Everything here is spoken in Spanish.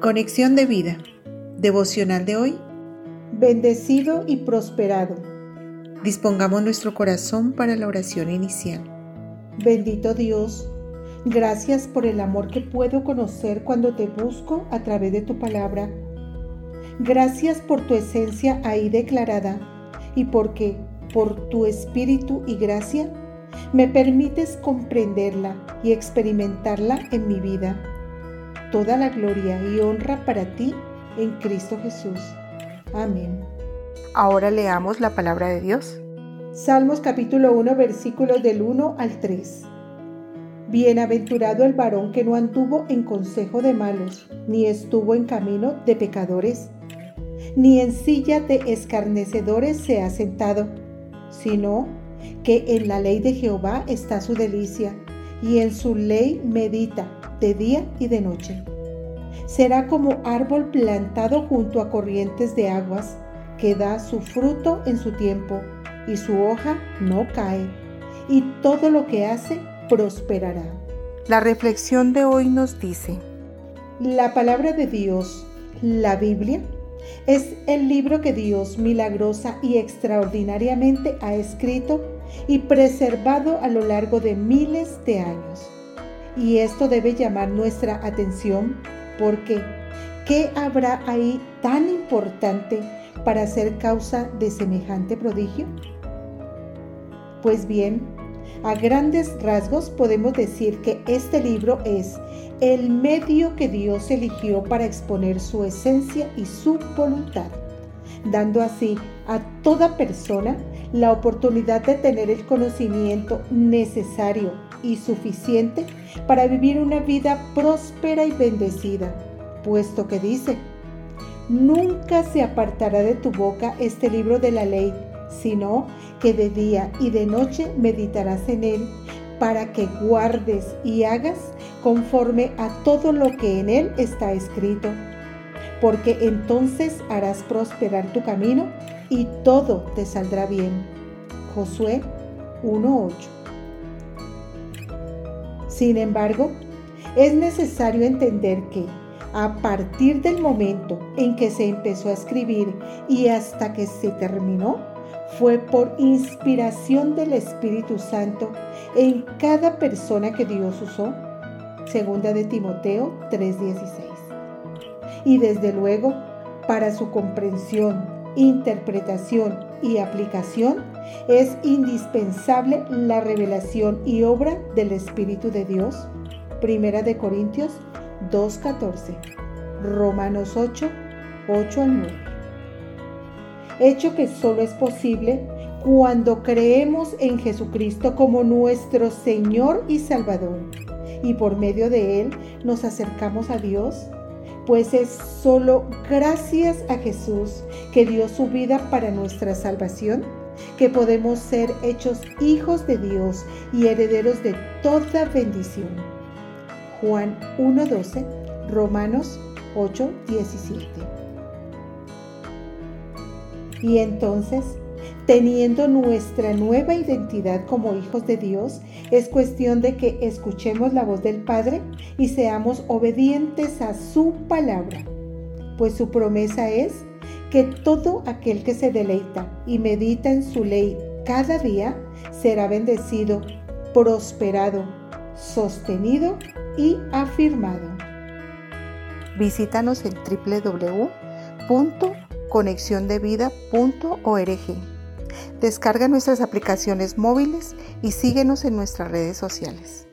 Conexión de vida. Devocional de hoy. Bendecido y prosperado. Dispongamos nuestro corazón para la oración inicial. Bendito Dios, gracias por el amor que puedo conocer cuando te busco a través de tu palabra. Gracias por tu esencia ahí declarada y porque, por tu espíritu y gracia, me permites comprenderla y experimentarla en mi vida toda la gloria y honra para ti en Cristo Jesús. Amén. Ahora leamos la palabra de Dios. Salmos capítulo 1 versículos del 1 al 3. Bienaventurado el varón que no anduvo en consejo de malos, ni estuvo en camino de pecadores, ni en silla de escarnecedores se ha sentado, sino que en la ley de Jehová está su delicia, y en su ley medita de día y de noche. Será como árbol plantado junto a corrientes de aguas, que da su fruto en su tiempo, y su hoja no cae, y todo lo que hace prosperará. La reflexión de hoy nos dice, la palabra de Dios, la Biblia, es el libro que Dios milagrosa y extraordinariamente ha escrito y preservado a lo largo de miles de años. Y esto debe llamar nuestra atención porque ¿qué habrá ahí tan importante para ser causa de semejante prodigio? Pues bien, a grandes rasgos podemos decir que este libro es el medio que Dios eligió para exponer su esencia y su voluntad, dando así a toda persona la oportunidad de tener el conocimiento necesario y suficiente para vivir una vida próspera y bendecida, puesto que dice, nunca se apartará de tu boca este libro de la ley, sino que de día y de noche meditarás en él, para que guardes y hagas conforme a todo lo que en él está escrito, porque entonces harás prosperar tu camino y todo te saldrá bien. Josué 1.8 sin embargo, es necesario entender que a partir del momento en que se empezó a escribir y hasta que se terminó, fue por inspiración del Espíritu Santo en cada persona que Dios usó. Segunda de Timoteo 3:16. Y desde luego, para su comprensión, interpretación y aplicación, es indispensable la revelación y obra del Espíritu de Dios. Primera de Corintios 2.14. Romanos 8, 8 al 9. Hecho que solo es posible cuando creemos en Jesucristo como nuestro Señor y Salvador y por medio de Él nos acercamos a Dios pues es solo gracias a Jesús que dio su vida para nuestra salvación que podemos ser hechos hijos de Dios y herederos de toda bendición. Juan 1.12, Romanos 8.17. Y entonces, teniendo nuestra nueva identidad como hijos de Dios, es cuestión de que escuchemos la voz del Padre y seamos obedientes a su palabra, pues su promesa es que todo aquel que se deleita y medita en su ley cada día será bendecido, prosperado, sostenido y afirmado. Visítanos en www.conexiondevida.org. Descarga nuestras aplicaciones móviles y síguenos en nuestras redes sociales.